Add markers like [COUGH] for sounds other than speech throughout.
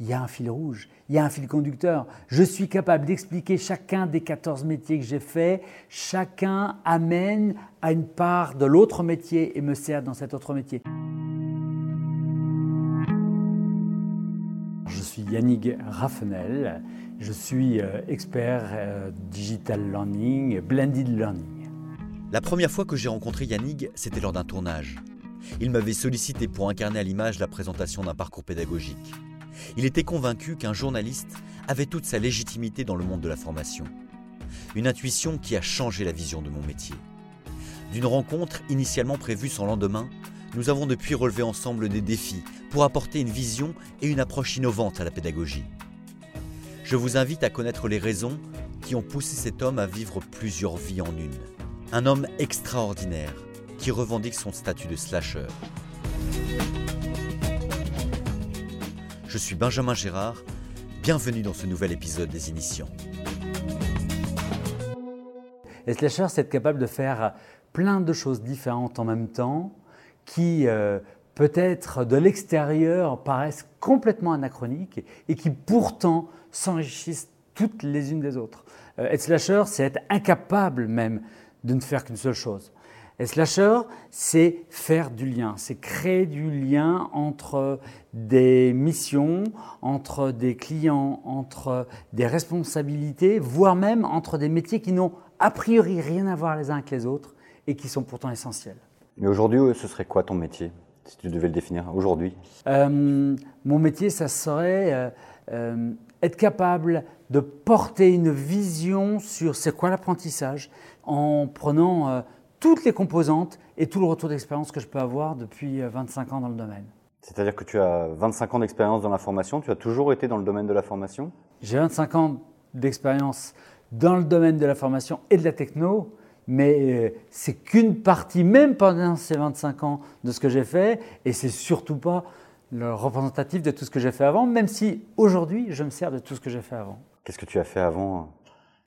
il y a un fil rouge, il y a un fil conducteur. Je suis capable d'expliquer chacun des 14 métiers que j'ai faits. Chacun amène à une part de l'autre métier et me sert dans cet autre métier. Je suis Yannick Raffenel, je suis euh, expert euh, digital learning, blended learning. La première fois que j'ai rencontré Yannick, c'était lors d'un tournage. Il m'avait sollicité pour incarner à l'image la présentation d'un parcours pédagogique. Il était convaincu qu'un journaliste avait toute sa légitimité dans le monde de la formation. Une intuition qui a changé la vision de mon métier. D'une rencontre initialement prévue sans lendemain, nous avons depuis relevé ensemble des défis pour apporter une vision et une approche innovante à la pédagogie. Je vous invite à connaître les raisons qui ont poussé cet homme à vivre plusieurs vies en une. Un homme extraordinaire qui revendique son statut de slasher. Je suis Benjamin Gérard, bienvenue dans ce nouvel épisode des Initiants. Et slasher, c'est être capable de faire plein de choses différentes en même temps qui euh, peut-être de l'extérieur paraissent complètement anachroniques et qui pourtant s'enrichissent toutes les unes des autres. Euh, être slasher, c'est être incapable même de ne faire qu'une seule chose. Et slasher, c'est faire du lien, c'est créer du lien entre des missions, entre des clients, entre des responsabilités, voire même entre des métiers qui n'ont a priori rien à voir les uns avec les autres et qui sont pourtant essentiels. Mais aujourd'hui, ce serait quoi ton métier, si tu devais le définir aujourd'hui? Euh, Mon métier, ça serait euh, euh, être capable de porter une vision sur c'est quoi l'apprentissage en prenant toutes les composantes et tout le retour d'expérience que je peux avoir depuis 25 euh, ans dans le domaine. C'est-à-dire que tu as 25 ans d'expérience dans la formation, tu as toujours été dans le domaine de la formation? J'ai 25 ans d'expérience dans le domaine de la formation et de la techno, mais euh, c'est qu'une partie, même pendant ces 25 ans, de ce que j'ai fait, et c'est surtout pas le représentatif de tout ce que j'ai fait avant, même si aujourd'hui je me sers de tout ce que j'ai fait avant. Qu'est-ce que tu as fait avant?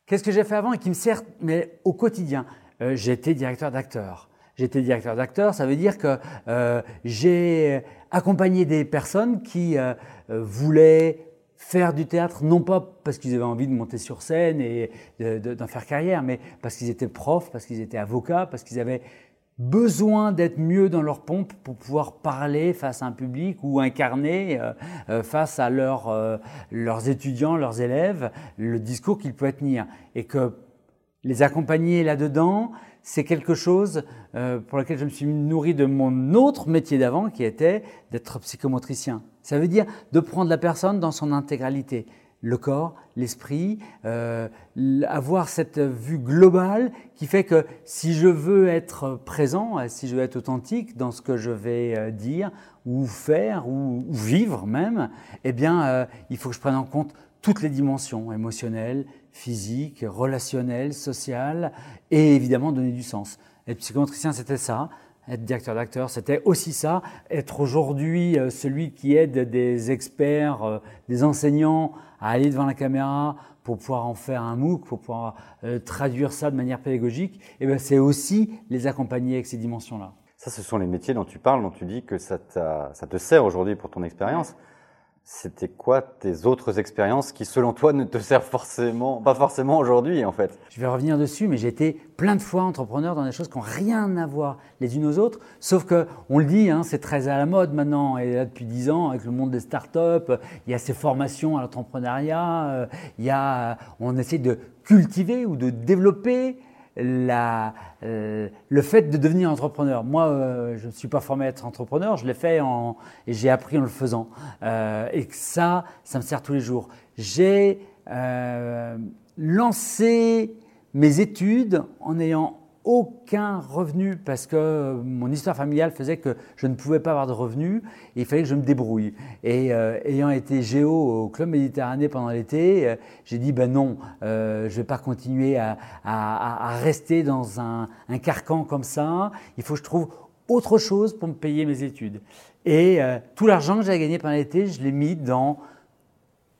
Qu'est-ce que j'ai fait avant et qui me sert mais au quotidien? Euh, j'étais directeur d'acteur. J'étais directeur d'acteur, ça veut dire que euh, j'ai accompagné des personnes qui euh, voulaient faire du théâtre, non pas parce qu'ils avaient envie de monter sur scène et d'en faire carrière, mais parce qu'ils étaient profs, parce qu'ils étaient avocats, parce qu'ils avaient besoin d'être mieux dans leur pompe pour pouvoir parler face à un public ou incarner face à leurs étudiants, leurs élèves, le discours qu'ils pouvaient tenir. Et que les accompagner là-dedans, c'est quelque chose euh, pour lequel je me suis nourri de mon autre métier d'avant, qui était d'être psychomotricien. Ça veut dire de prendre la personne dans son intégralité, le corps, l'esprit, euh, avoir cette vue globale qui fait que si je veux être présent, si je veux être authentique dans ce que je vais euh, dire ou faire ou, vivre même, eh bien, il faut que je prenne en compte toutes les dimensions émotionnelles, physiques, relationnelles, sociales et évidemment donner du sens. Être psychomotricien, c'était ça. Être directeur d'acteur, c'était aussi ça. Être aujourd'hui euh, celui qui aide des experts, euh, des enseignants à aller devant la caméra pour pouvoir en faire un MOOC, pour pouvoir euh, traduire ça de manière pédagogique, et eh ben c'est aussi les accompagner avec ces dimensions-là. Ça, ce sont les métiers dont tu parles, dont tu dis que ça, ça te sert aujourd'hui pour ton expérience c'était quoi tes autres expériences qui, selon toi, ne te servent forcément, pas forcément aujourd'hui, en fait? Je vais revenir dessus, mais j'ai été plein de fois entrepreneur dans des choses qui n'ont rien à voir les unes aux autres, sauf que, on le dit, hein, c'est très à la mode maintenant, et là depuis dix ans, avec le monde des startups, il y a ces formations à l'entrepreneuriat, euh, il y a, on essaie de cultiver ou de développer euh, le fait de devenir entrepreneur. Moi, euh, je ne suis pas formé à être entrepreneur, je l'ai fait en, et j'ai appris en le faisant. Euh, et ça, ça me sert tous les jours. J'ai lancé mes études en ayant aucun revenu parce que mon histoire familiale faisait que je ne pouvais pas avoir de revenus et il fallait que je me débrouille. Et euh, ayant été géo au Club Méditerranée pendant l'été, euh, j'ai dit ben non, euh, je ne vais pas continuer à rester dans un, un, carcan comme ça. Il faut que je trouve autre chose pour me payer mes études. Et tout l'argent que j'avais gagné pendant l'été, je l'ai mis dans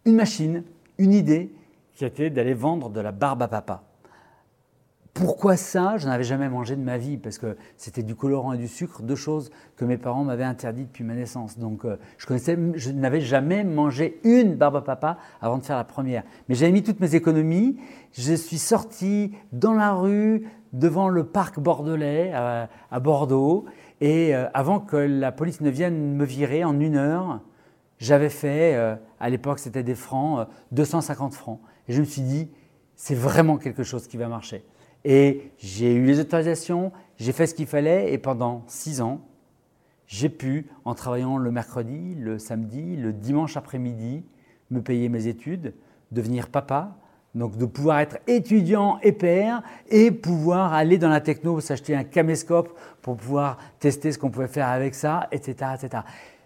une machine, une idée qui était d'aller vendre de la barbe à papa pourquoi ça? Je n'avais jamais mangé de ma vie parce que c'était du colorant et du sucre, deux choses que mes parents m'avaient interdites depuis ma naissance. Donc euh, je, connaissais, je n'avais jamais mangé une barbe à papa avant de faire la première. Mais j'avais mis toutes mes économies. Je suis sorti dans la rue devant le parc bordelais à, Bordeaux et euh, avant que la police ne vienne me virer en une heure, j'avais fait, euh, à l'époque c'était des francs, 250 francs. Et je me suis dit, c'est vraiment quelque chose qui va marcher. Et j'ai eu les autorisations, j'ai fait ce qu'il fallait et pendant six ans, j'ai pu, en travaillant le mercredi, le samedi, le dimanche après-midi, me payer mes études, devenir papa, donc de pouvoir être étudiant et père et pouvoir aller dans la techno, s'acheter un caméscope pour pouvoir tester ce qu'on pouvait faire avec ça, etc. etc.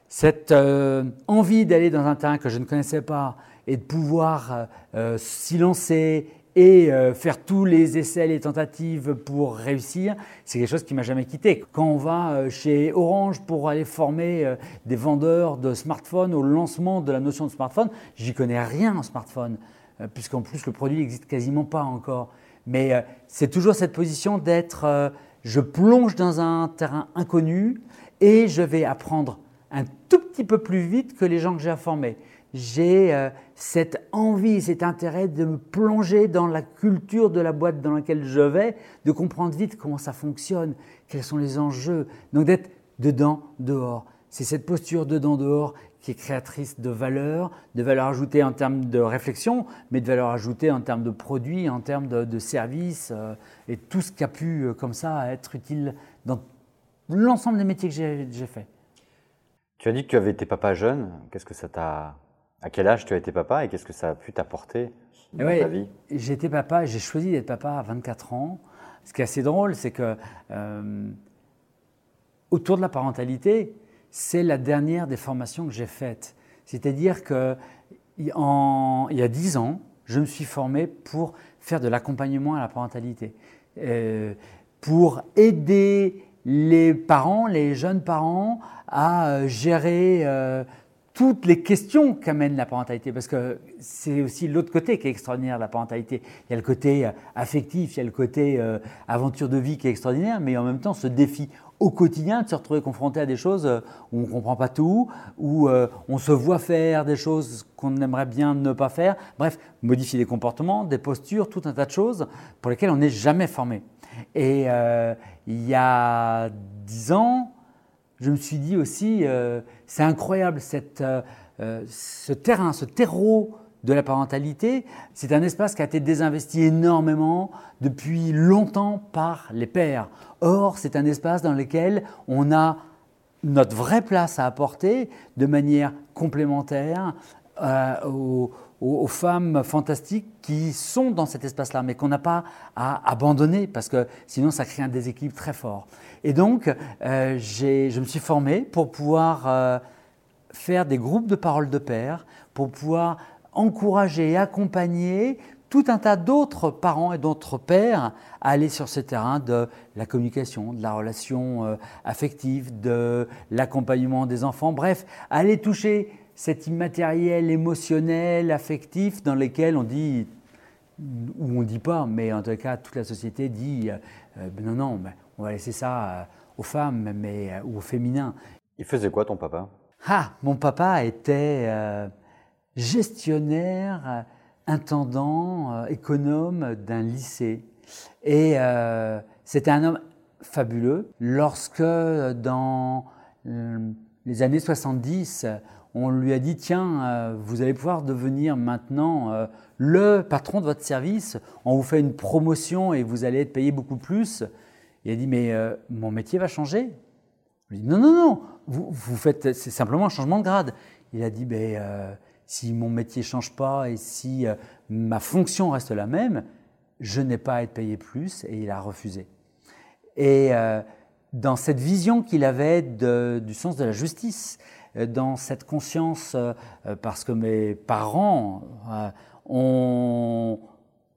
Cette euh, envie d'aller dans un terrain que je ne connaissais pas et de pouvoir euh, euh, s'y lancer et euh, faire tous les essais, les tentatives pour réussir, c'est quelque chose qui m'a jamais quitté. Quand on va euh, chez Orange pour aller former euh, des vendeurs de smartphones au lancement de la notion de smartphone, j'y connais rien en smartphone, puisqu'en plus le produit n'existe quasiment pas encore. Mais c'est toujours cette position d'être, je plonge dans un terrain inconnu et je vais apprendre un tout petit peu plus vite que les gens que j'ai formés j'ai euh, cette envie, cet intérêt de me plonger dans la culture de la boîte dans laquelle je vais, de comprendre vite comment ça fonctionne, quels sont les enjeux, donc d'être dedans, dehors. C'est cette posture dedans-dehors qui est créatrice de valeur, de valeur ajoutée en termes de réflexion, mais de valeur ajoutée en termes de produits, en termes de, services, euh, et tout ce qui a pu, euh, comme ça, être utile dans l'ensemble des métiers que j'ai faits. Tu as dit que tu avais été papa jeune. Qu'est-ce que ça t'a à quel âge tu as été papa et qu'est-ce que ça a pu t'apporter dans ta vie? J'ai été papa, j'ai choisi d'être papa à 24 ans. Ce qui est assez drôle, c'est que euh, autour de la parentalité, c'est la dernière des formations que j'ai faites. C'est-à-dire qu'il y a 10 ans, je me suis formé pour faire de l'accompagnement à la parentalité, euh, pour aider les parents, les jeunes parents, à euh, gérer toutes les questions qu'amène la parentalité, parce que c'est aussi l'autre côté qui est extraordinaire, la parentalité. Il y a le côté euh, affectif, il y a le côté euh, aventure de vie qui est extraordinaire, mais en même temps ce défi au quotidien de se retrouver confronté à des choses euh, où on ne comprend pas tout, où on se voit faire des choses qu'on aimerait bien ne pas faire, bref, modifier des comportements, des postures, tout un tas de choses pour lesquelles on n'est jamais formé. Et il y a dix ans, je me suis dit aussi, euh, c'est incroyable euh, euh, ce terrain, ce terreau de la parentalité. C'est un espace qui a été désinvesti énormément depuis longtemps par les pères. Or, c'est un espace dans lequel on a notre vraie place à apporter de manière complémentaire aux, aux, femmes fantastiques qui sont dans cet espace-là, mais qu'on n'a pas à abandonner parce que sinon ça crée un déséquilibre très fort. Et donc, euh, je me suis formé pour pouvoir euh, faire des groupes de paroles de père, pour pouvoir encourager et accompagner tout un tas d'autres parents et d'autres pères à aller sur ce terrain de la communication, de la relation euh, affective, de l'accompagnement des enfants, bref, aller toucher cet immatériel émotionnel, affectif dans lequel on dit, ou on ne dit pas, mais en tout cas toute la société dit, non, non, mais on va laisser ça euh, aux femmes mais, euh, ou aux féminins. Il faisait quoi ton papa? Ah, mon papa était euh, gestionnaire, intendant, économe d'un lycée. Et c'était un homme fabuleux. Lorsque dans les années 70, on lui a dit tiens, vous allez pouvoir devenir maintenant le patron de votre service, on vous fait une promotion et vous allez être payé beaucoup plus. Il a dit, mais euh, mon métier va changer. Je lui dit, non, non, non, vous, vous faites, c'est simplement un changement de grade. Il a dit, ben, euh, si mon métier ne change pas et si euh, ma fonction reste la même, je n'ai pas à être payé plus et il a refusé. Et dans cette vision qu'il avait du sens de la justice, dans cette conscience, parce que mes parents ont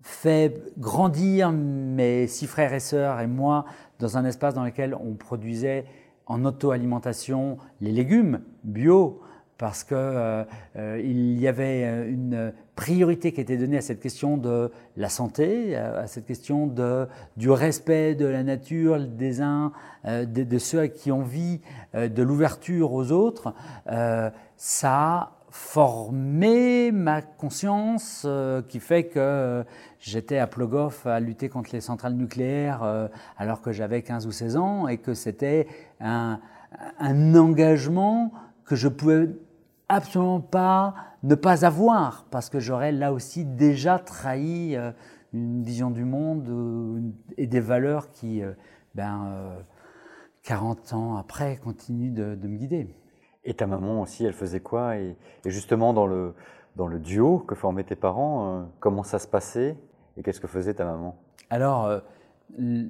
fait grandir mes six frères et sœurs et moi dans un espace dans lequel on produisait en auto-alimentation les légumes bio parce qu'il euh, euh, il y avait une priorité qui était donnée à cette question de la santé, à, cette question de, du respect de la nature des uns, de, de, ceux qui ont envie, de l'ouverture aux autres. ça a formé ma conscience qui fait que j'étais à Plogoff à lutter contre les centrales nucléaires alors que j'avais 15 ou 16 ans et que c'était un, un engagement que je pouvais absolument pas ne pas avoir, parce que j'aurais là aussi déjà trahi euh, une vision du monde euh, et des valeurs qui, euh, ben, 40 ans après, continuent de, me guider. Et ta maman aussi, elle faisait quoi? Et, justement, dans le, dans le duo que formaient tes parents, comment ça se passait? Et qu'est-ce que faisait ta maman? Alors,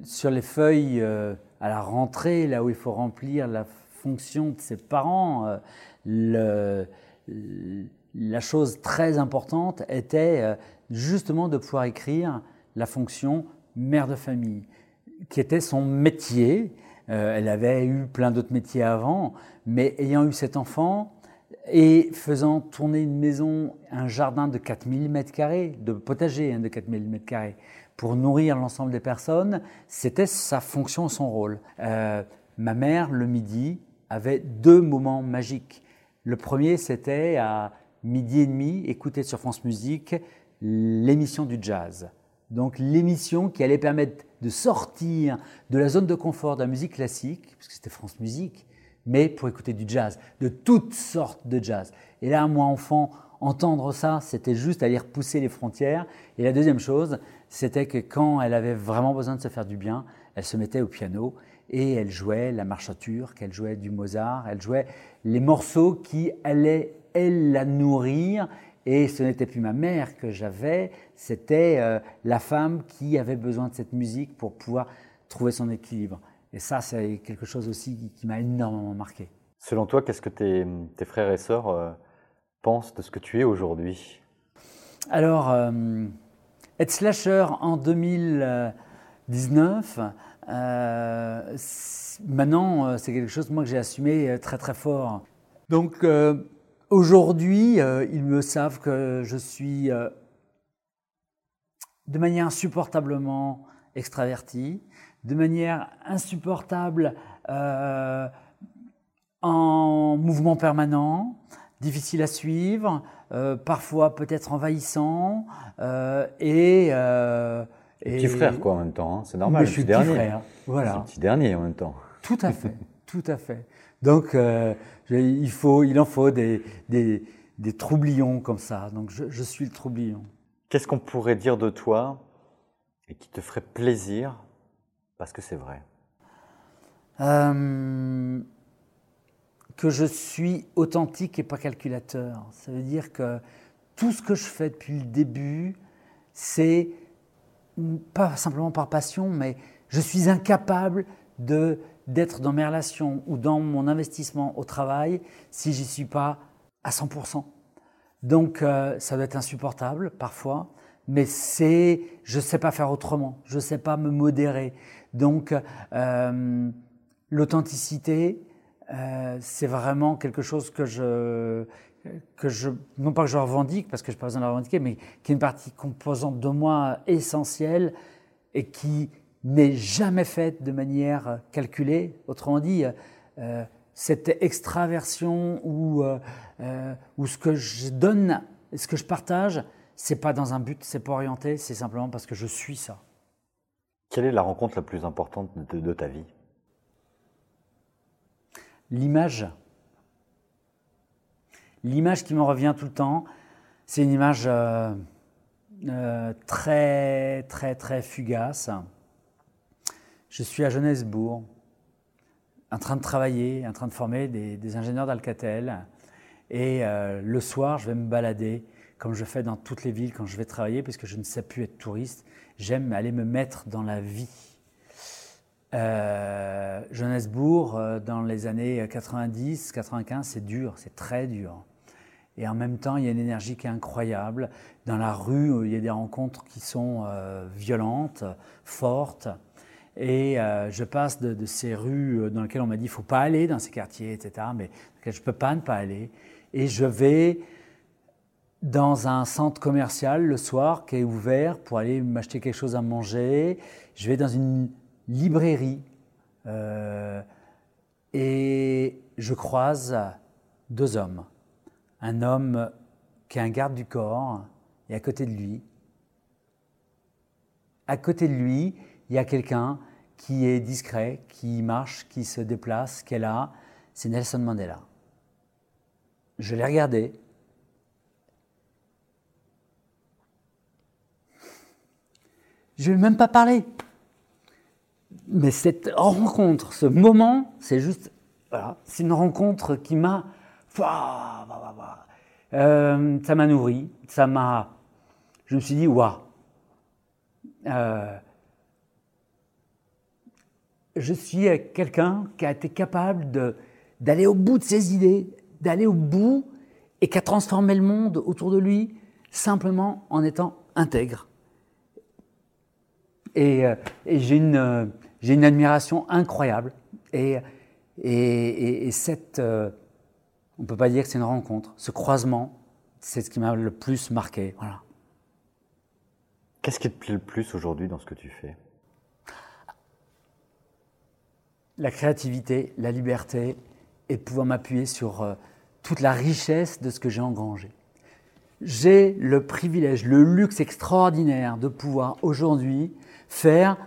sur les feuilles à la rentrée, là où il faut remplir la fonction de ses parents, la chose très importante était euh, justement de pouvoir écrire la fonction mère de famille, qui était son métier. Euh, elle avait eu plein d'autres métiers avant, mais ayant eu cet enfant et faisant tourner une maison, un jardin de 4000 m2, de potager hein, de 4000 m2, pour nourrir l'ensemble des personnes, c'était sa fonction, son rôle. Euh, ma mère, le midi, avait deux moments magiques. Le premier, c'était à midi et demi, écouter sur France Musique l'émission du jazz. Donc l'émission qui allait permettre de sortir de la zone de confort de la musique classique, puisque c'était France Musique, mais pour écouter du jazz, de toutes sortes de jazz. Et là, moi, enfant, entendre ça, c'était juste aller repousser les frontières. Et la deuxième chose, c'était que quand elle avait vraiment besoin de se faire du bien, elle se mettait au piano et elle jouait la marchature, qu'elle jouait du Mozart, elle jouait les morceaux qui allaient, elle, la nourrir. Et ce n'était plus ma mère que j'avais, c'était euh, la femme qui avait besoin de cette musique pour pouvoir trouver son équilibre. Et ça, c'est quelque chose aussi qui, m'a énormément marqué. Selon toi, qu'est-ce que tes, frères et sœurs euh, pensent de ce que tu es aujourd'hui? Alors, euh, être slasher en 2019, euh, maintenant, euh, c'est quelque chose moi que j'ai assumé euh, très très fort. Donc aujourd'hui, ils me savent que je suis de manière insupportablement extraverti, de manière insupportable en mouvement permanent, difficile à suivre, parfois peut-être envahissant et et petit frère, quoi, en même temps. Hein. C'est normal. je suis petit dernier. frère. Voilà. un petit dernier, en même temps. Tout à [LAUGHS] fait. tout à fait. Donc, euh, il, faut, il en faut des, des, des troublions comme ça. Donc, je, je suis le troublion. Qu'est-ce qu'on pourrait dire de toi et qui te ferait plaisir parce que c'est vrai? Euh, Que je suis authentique et pas calculateur. Ça veut dire que tout ce que je fais depuis le début, c'est pas simplement par passion, mais je suis incapable de d'être dans mes relations ou dans mon investissement au travail si j'y suis pas à 100%. Donc euh, ça doit être insupportable parfois, mais c'est je sais pas faire autrement, je sais pas me modérer. Donc euh, l'authenticité, euh, c'est vraiment quelque chose que je que je, non pas que je revendique, parce que je n'ai pas besoin de la revendiquer, mais qui est une partie composante de moi essentielle et qui n'est jamais faite de manière calculée. Autrement dit, euh, cette extraversion ou, euh, euh, ou ce que je donne, ce que je partage, c'est pas dans un but, c'est pas orienté, c'est simplement parce que je suis ça. Quelle est la rencontre la plus importante de ta vie? L'image L'image qui me revient tout le temps, c'est une image euh, euh, très, très, très fugace. Je suis à Johannesburg, en train de travailler, en train de former des, ingénieurs d'Alcatel. Et euh, le soir, je vais me balader, comme je fais dans toutes les villes quand je vais travailler, puisque je ne sais plus être touriste. J'aime aller me mettre dans la vie. Euh, Johannesburg, dans les années 90, 95, c'est dur, c'est très dur. Et en même temps, il y a une énergie qui est incroyable. Dans la rue, il y a des rencontres qui sont euh, violentes, fortes. Et euh, je passe de, ces rues dans lesquelles on m'a dit qu'il ne faut pas aller dans ces quartiers, etc., mais je ne peux pas ne pas aller. Et je vais dans un centre commercial le soir qui est ouvert pour aller m'acheter quelque chose à manger. Je vais dans une librairie euh, et je croise deux hommes. Un homme qui est un garde du corps et à côté de lui, à côté de lui, il y a quelqu'un qui est discret, qui marche, qui se déplace, qui est là. C'est Nelson Mandela. Je l'ai regardé. Je ne même pas parler. Mais cette rencontre, ce moment, c'est juste, voilà, c'est une rencontre qui m'a, euh, ça m'a nourri, ça m'a, je me suis dit, waouh, euh, je suis quelqu'un qui a été capable d'aller au bout de ses idées, d'aller au bout et qui a transformé le monde autour de lui simplement en étant intègre. Et, euh, j'ai une, admiration incroyable. Et, et, cette, euh, on ne peut pas dire que c'est une rencontre, ce croisement, c'est ce qui m'a le plus marqué. Voilà. Qu'est-ce qui te plaît le plus aujourd'hui dans ce que tu fais? La créativité, la liberté et de pouvoir m'appuyer sur euh, toute la richesse de ce que j'ai engrangé. J'ai le privilège, le luxe extraordinaire de pouvoir aujourd'hui faire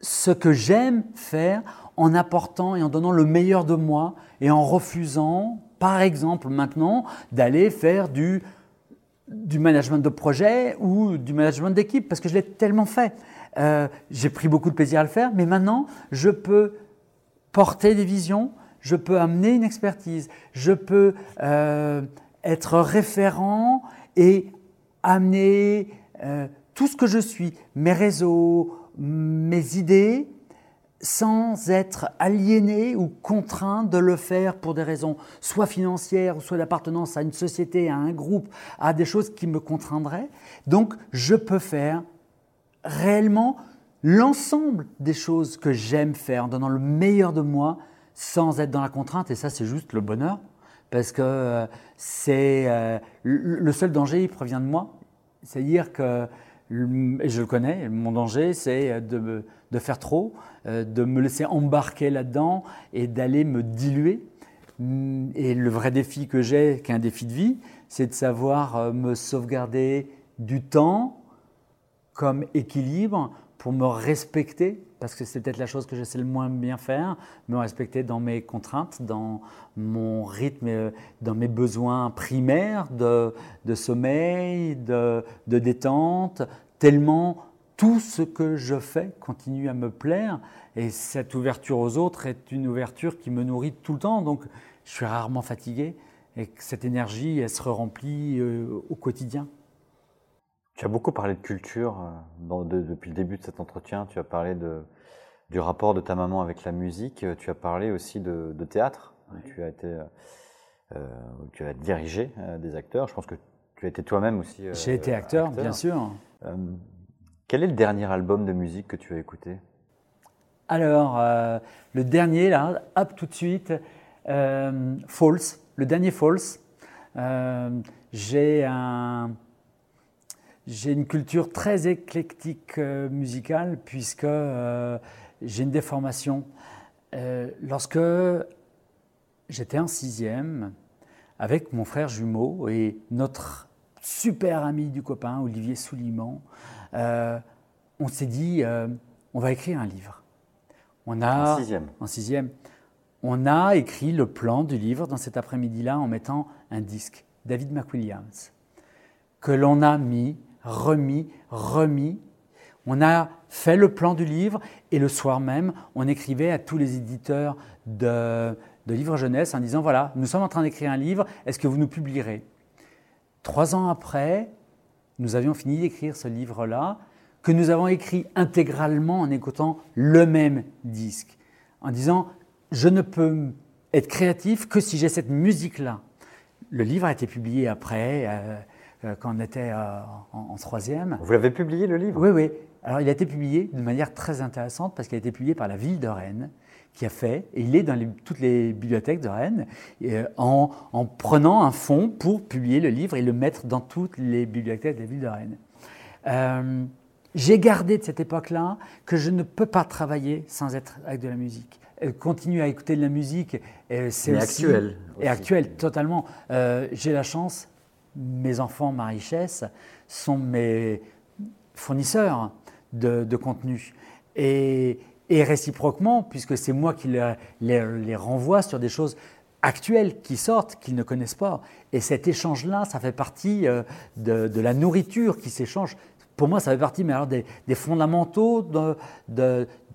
ce que j'aime faire en apportant et en donnant le meilleur de moi et en refusant, par exemple maintenant, d'aller faire du management de projet ou du management d'équipe, parce que je l'ai tellement fait. Euh, j'ai pris beaucoup de plaisir à le faire, mais maintenant, je peux porter des visions, je peux amener une expertise, je peux euh, être référent et amener euh, tout ce que je suis, mes réseaux, mes idées, sans être aliéné ou contraint de le faire pour des raisons soit financières soit d'appartenance à une société, à un groupe, à des choses qui me contraindraient. Donc je peux faire réellement l'ensemble des choses que j'aime faire en donnant le meilleur de moi sans être dans la contrainte et ça c'est juste le bonheur parce que euh, c'est euh, le seul danger il provient de moi. C'est-à-dire que et je le connais, mon danger, c'est de, de, faire trop, euh, de me laisser embarquer là-dedans et d'aller me diluer. Mm, et le vrai défi que j'ai, qui est un défi de vie, c'est de savoir euh, me sauvegarder du temps comme équilibre pour me respecter, parce que c'est peut-être la chose que je sais le moins bien faire, me respecter dans mes contraintes, dans mon rythme, euh, dans mes besoins primaires de, de sommeil, de, de, détente, tellement tout ce que je fais continue à me plaire, et cette ouverture aux autres est une ouverture qui me nourrit tout le temps, donc je suis rarement fatigué, et cette énergie, elle se remplit euh, au quotidien. Tu as beaucoup parlé de culture euh, depuis le début de cet entretien. Tu as parlé de, du rapport de ta maman avec la musique. Tu as parlé aussi de, théâtre. Tu as été, euh, tu as dirigé euh, des acteurs. Je pense que tu as été toi-même aussi. J'ai été acteur, bien sûr. quel est le dernier album de musique que tu as écouté? Alors, le dernier, là, hop, tout de suite, False. Le dernier False. J'ai un j'ai une culture très éclectique euh, musicale puisque euh, j'ai une déformation. Euh, lorsque j'étais en sixième, avec mon frère jumeau et notre super ami du copain, Olivier Souliman, on s'est dit, on va écrire un livre. On a, en sixième. En sixième. On a écrit le plan du livre dans cet après-midi-là en mettant un disque, David McWilliams, que l'on a mis remis, remis. On a fait le plan du livre et le soir même, on écrivait à tous les éditeurs de, livres jeunesse en disant, voilà, nous sommes en train d'écrire un livre, est-ce que vous nous publierez? Trois ans après, nous avions fini d'écrire ce livre-là, que nous avons écrit intégralement en écoutant le même disque, en disant, je ne peux être créatif que si j'ai cette musique-là. Le livre a été publié après. Euh, quand on était euh, en, troisième. Vous l'avez publié le livre? Oui, oui. Alors il a été publié de manière très intéressante parce qu'il a été publié par la ville de Rennes, qui a fait, et il est dans toutes les bibliothèques de Rennes, en, en, prenant un fonds pour publier le livre et le mettre dans toutes les bibliothèques de la ville de Rennes. J'ai gardé de cette époque-là que je ne peux pas travailler sans être avec de la musique. Continuer à écouter de la musique, c'est actuel. Et actuel, totalement. J'ai la chance, mes enfants, ma richesse, sont mes fournisseurs de, contenu. Et, réciproquement, puisque c'est moi qui les, renvoie sur des choses actuelles qui sortent, qu'ils ne connaissent pas. Et cet échange-là, ça fait partie euh, de, la nourriture qui s'échange. Pour moi, ça fait partie mais alors des, fondamentaux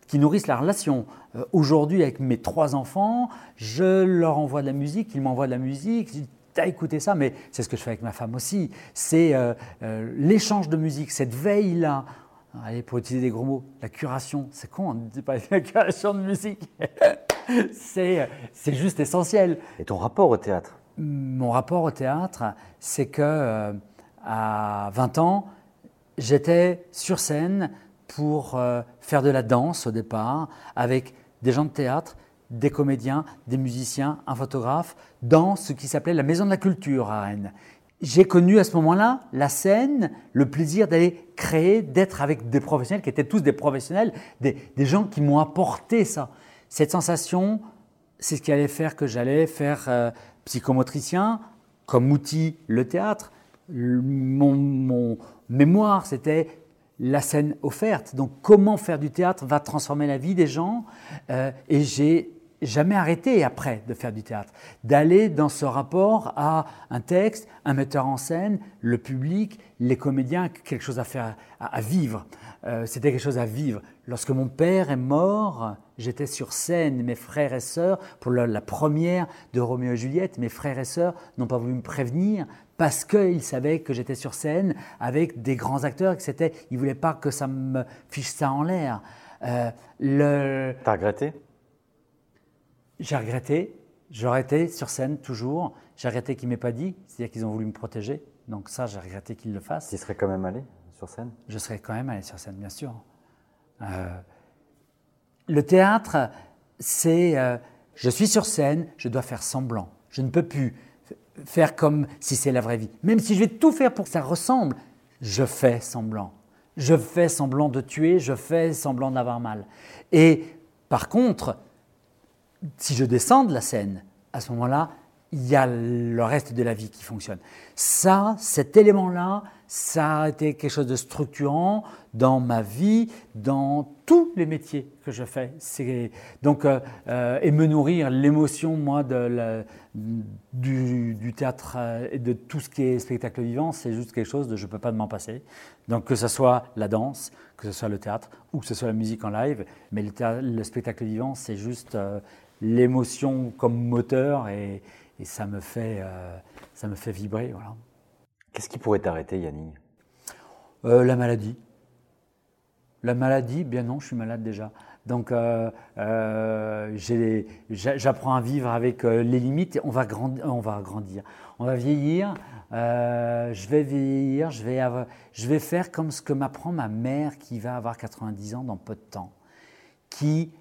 qui nourrissent la relation. Euh, aujourd'hui, avec mes trois enfants, je leur envoie de la musique, ils m'envoient de la musique as écouté ça, mais c'est ce que je fais avec ma femme aussi. C'est euh, euh, l'échange de musique, cette veille-là. Allez, pour utiliser des gros mots, la curation, c'est con, on ne dit pas la curation de musique. [LAUGHS] c'est juste essentiel. Et ton rapport au théâtre? Mon rapport au théâtre, c'est que euh, à 20 ans, j'étais sur scène pour faire de la danse au départ, avec des gens de théâtre, des comédiens, des musiciens, un photographe, dans ce qui s'appelait la Maison de la Culture à Rennes. J'ai connu à ce moment-là la scène, le plaisir d'aller créer, d'être avec des professionnels qui étaient tous des professionnels, des, gens qui m'ont apporté ça. Cette sensation, c'est ce qui allait faire que j'allais faire euh, psychomotricien, comme outil le théâtre. Mon, mémoire, c'était la scène offerte. Donc comment faire du théâtre va transformer la vie des gens. Euh, et j'ai jamais arrêté après de faire du théâtre, d'aller dans ce rapport à un texte, un metteur en scène, le public, les comédiens, quelque chose à faire, à, vivre. Euh, c'était quelque chose à vivre. Lorsque mon père est mort, j'étais sur scène, mes frères et sœurs, pour la, première de Roméo et Juliette, mes frères et sœurs n'ont pas voulu me prévenir parce qu'ils savaient que j'étais sur scène avec des grands acteurs, que c'était, ils voulaient pas que ça me fiche ça en l'air. Euh, le... T'as regretté? J'ai regretté, j'aurais été sur scène toujours. J'ai regretté qu'ils ne m'aient pas dit, c'est-à-dire qu'ils ont voulu me protéger. Donc ça, j'ai regretté qu'ils le fassent. Tu serais quand même allé sur scène? Je serais quand même allé sur scène, bien sûr. Euh, le théâtre, c'est euh, je suis sur scène, je dois faire semblant. Je ne peux plus faire comme si c'est la vraie vie. Même si je vais tout faire pour que ça ressemble, je fais semblant. Je fais semblant de tuer, je fais semblant d'avoir mal. Et par contre, si je descends de la scène, à ce moment-là, il y a le reste de la vie qui fonctionne. Ça, cet élément-là, ça a été quelque chose de structurant dans ma vie, dans tous les métiers que je fais. donc euh, euh, et me nourrir l'émotion moi de du, théâtre euh, et de tout ce qui est spectacle vivant, c'est juste quelque chose de je peux pas m'en passer. Donc que ce soit la danse, que ce soit le théâtre ou que ce soit la musique en live, mais le, spectacle vivant, c'est juste l'émotion comme moteur et, ça, me fait, euh, ça me fait vibrer. Voilà. Qu'est-ce qui pourrait t'arrêter, Yannick? Euh, La maladie. La maladie, bien non, je suis malade déjà. Donc, euh, j'apprends à vivre avec les limites. On va, on va grandir, on va vieillir. je vais vieillir, je vais, je vais faire comme ce que m'apprend ma mère qui va avoir 90 ans dans peu de temps, qui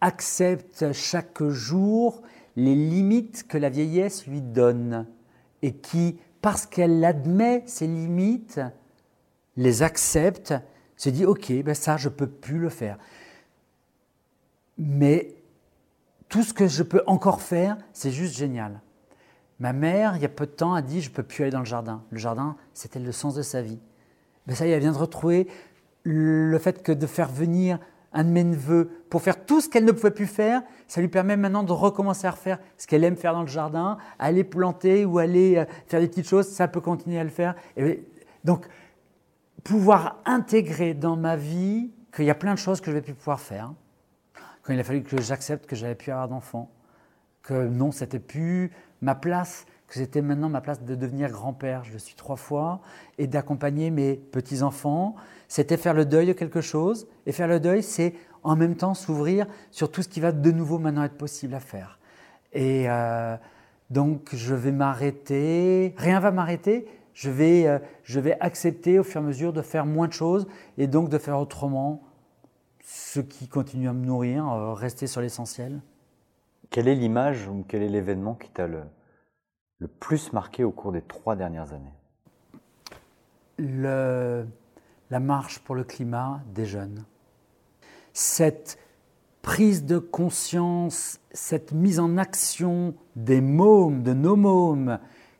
accepte chaque jour les limites que la vieillesse lui donne et qui, parce qu'elle admet ces limites, les accepte, se dit ok, ben ça je peux plus le faire. Mais tout ce que je peux encore faire, c'est juste génial. Ma mère, il y a peu de temps, a dit je peux plus aller dans le jardin. Le jardin, c'était le sens de sa vie. Ben ça, elle vient de retrouver le fait que de faire venir un de mes neveux, pour faire tout ce qu'elle ne pouvait plus faire, ça lui permet maintenant de recommencer à refaire ce qu'elle aime faire dans le jardin, aller planter ou aller euh, faire des petites choses, ça peut continuer à le faire. Et donc, pouvoir intégrer dans ma vie qu'il y a plein de choses que je vais plus pouvoir faire. Quand il a fallu que j'accepte que j'avais plus avoir d'enfants, que non, c'était plus ma place, c'était maintenant ma place de devenir grand-père. Je le suis trois fois et d'accompagner mes petits-enfants c'était faire le deuil de quelque chose. Et faire le deuil, c'est en même temps s'ouvrir sur tout ce qui va de nouveau maintenant être possible à faire. Et euh, donc, je vais m'arrêter. Rien va m'arrêter. Je vais, euh, je vais accepter au fur et à mesure de faire moins de choses et donc de faire autrement ce qui continue à me nourrir, rester sur l'essentiel. Quelle est l'image ou quel est l'événement qui t'a le, le plus marqué au cours des trois dernières années La marche pour le climat des jeunes. Cette prise de conscience, cette mise en action des mômes, de nos mômes,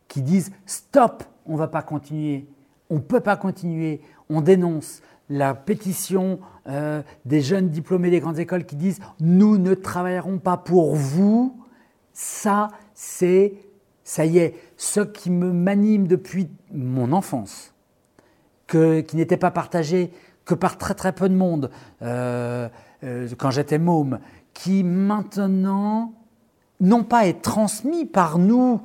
qui disent stop, on ne va pas continuer, on ne peut pas continuer, on dénonce. La pétition euh, des jeunes diplômés des grandes écoles qui disent nous ne travaillerons pas pour vous, ça c'est, ça y est, ce qui me m'anime depuis mon enfance, qui n'était pas partagé que par très très peu de monde. Euh, euh, quand j'étais môme, qui maintenant, non pas est transmis par nous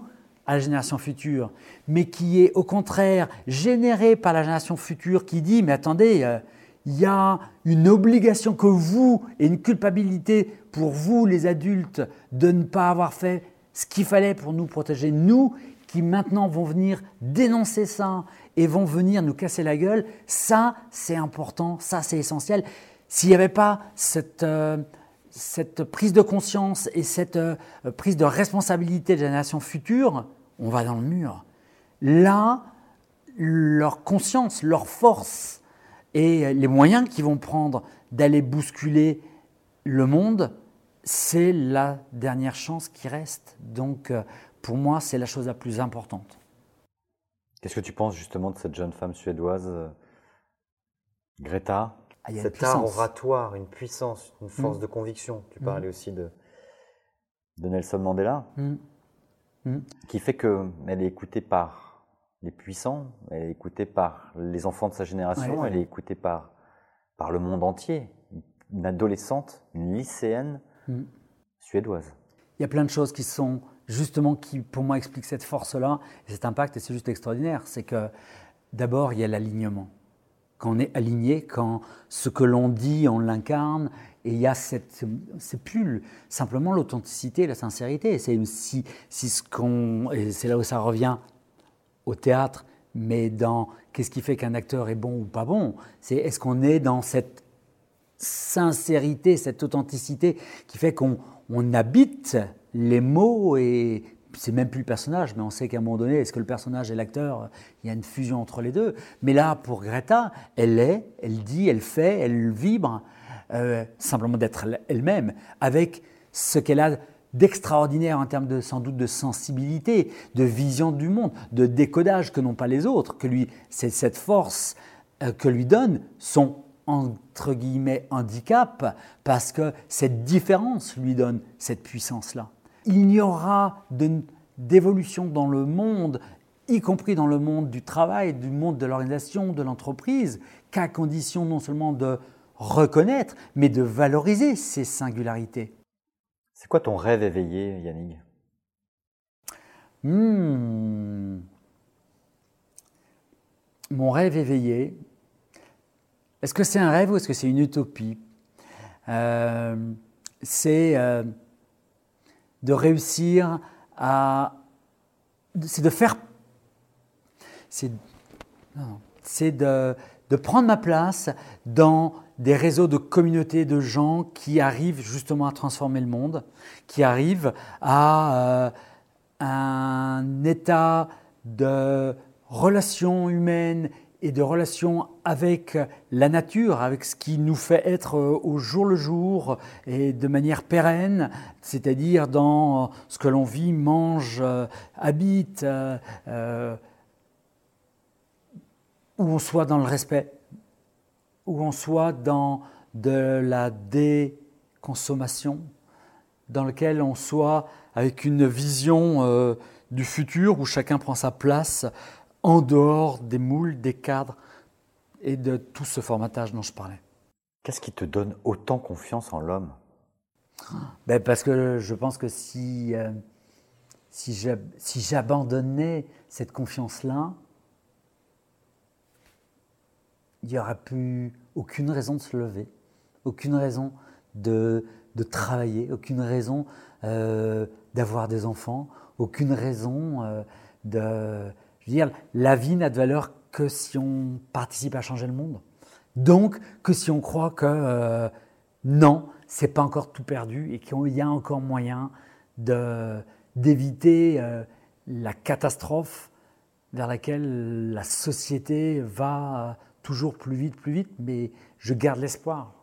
à la génération future, mais qui est au contraire généré par la génération future qui dit, mais attendez, euh, il y a une obligation que vous, et une culpabilité pour vous, les adultes, de ne pas avoir fait ce qu'il fallait pour nous protéger, nous, qui maintenant vont venir dénoncer ça et vont venir nous casser la gueule, ça c'est important, ça c'est essentiel. S'il n'y avait pas cette, euh, prise de conscience et cette euh, prise de responsabilité de la nation future, on va dans le mur. Là, leur conscience, leur force et les moyens qu'ils vont prendre d'aller bousculer le monde, c'est la dernière chance qui reste. Donc, euh, pour moi, c'est la chose la plus importante. Qu'est-ce que tu penses justement de cette jeune femme suédoise, Greta ah, Cet art oratoire, une puissance, une force mm. de conviction. Tu mm. parlais aussi de, de Nelson Mandela, mm. qui fait qu'elle est écoutée par les puissants, elle est écoutée par les enfants de sa génération, elle est écoutée par, par le monde entier. Une adolescente, une lycéenne suédoise. Il y a plein de choses qui sont justement qui, pour moi, expliquent cette force-là, cet impact, et c'est juste extraordinaire. C'est que d'abord, il y a l'alignement quand on est aligné, quand ce que l'on dit, on l'incarne, et il y a cette, c'est plus simplement l'authenticité, la sincérité. C'est si, si ce qu'on, c'est là où ça revient au théâtre, mais dans qu'est-ce qui fait qu'un acteur est bon ou pas bon, c'est est-ce qu'on est dans cette sincérité, cette authenticité qui fait qu'on on habite les mots et c'est même plus le personnage, mais on sait qu'à un moment donné, est-ce que le personnage et l'acteur, il y a une fusion entre les deux? Mais là, pour Greta, elle est, elle dit, elle fait, elle vibre, euh, simplement d'être elle-même, avec ce qu'elle a d'extraordinaire en termes de sans doute de sensibilité, de vision du monde, de décodage que n'ont pas les autres, que lui, c'est cette force euh, que lui donne son entre guillemets handicap, parce que cette différence lui donne cette puissance-là il n'y aura d'évolution dans le monde, y compris dans le monde du travail, du monde de l'organisation, de l'entreprise, qu'à condition non seulement de reconnaître, mais de valoriser ces singularités. C'est quoi ton rêve éveillé, Yannick? Hmm. Mon rêve éveillé, est-ce que c'est un rêve ou est-ce que c'est une utopie euh, C'est euh, de réussir à... C'est de faire... C'est de, de prendre ma place dans des réseaux de communautés de gens qui arrivent justement à transformer le monde, qui arrivent à euh, un état de relations humaines et de relation avec la nature, avec ce qui nous fait être euh, au jour le jour et de manière pérenne, c'est-à-dire dans ce que l'on vit, mange, euh, habite, euh, où on soit dans le respect, où on soit dans de la déconsommation, dans lequel on soit avec une vision du futur où chacun prend sa place en dehors des moules, des cadres et de tout ce formatage dont je parlais. Qu'est-ce qui te donne autant confiance en l'homme? Ben Parce que je pense que si, euh, si j'abandonnais cette confiance-là, il n'y aurait plus aucune raison de se lever, aucune raison de, de travailler, aucune raison euh, d'avoir des enfants, aucune raison euh, de je veux dire, la vie n'a de valeur que si on participe à changer le monde. Donc, que si on croit que euh, non, c'est pas encore tout perdu et qu'il y a encore moyen d'éviter euh, la catastrophe vers laquelle la société va toujours plus vite, plus vite, mais je garde l'espoir.